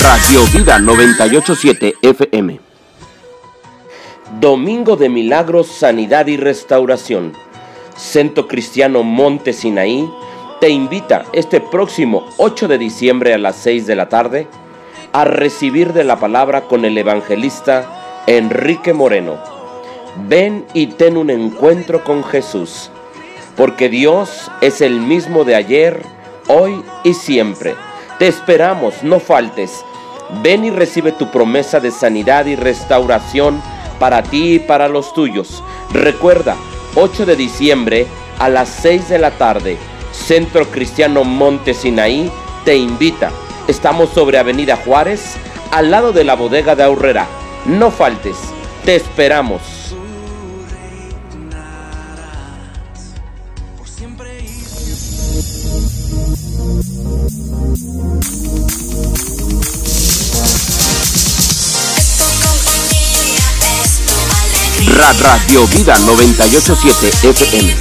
Radio Vida 987 FM. Domingo de Milagros, Sanidad y Restauración. Centro Cristiano Monte Sinaí te invita este próximo 8 de diciembre a las 6 de la tarde a recibir de la palabra con el evangelista Enrique Moreno. Ven y ten un encuentro con Jesús, porque Dios es el mismo de ayer, hoy y siempre. Te esperamos, no faltes. Ven y recibe tu promesa de sanidad y restauración para ti y para los tuyos. Recuerda, 8 de diciembre a las 6 de la tarde, Centro Cristiano Monte Sinaí te invita. Estamos sobre Avenida Juárez, al lado de la bodega de Aurrera. No faltes, te esperamos. Radio Vida 987 FM.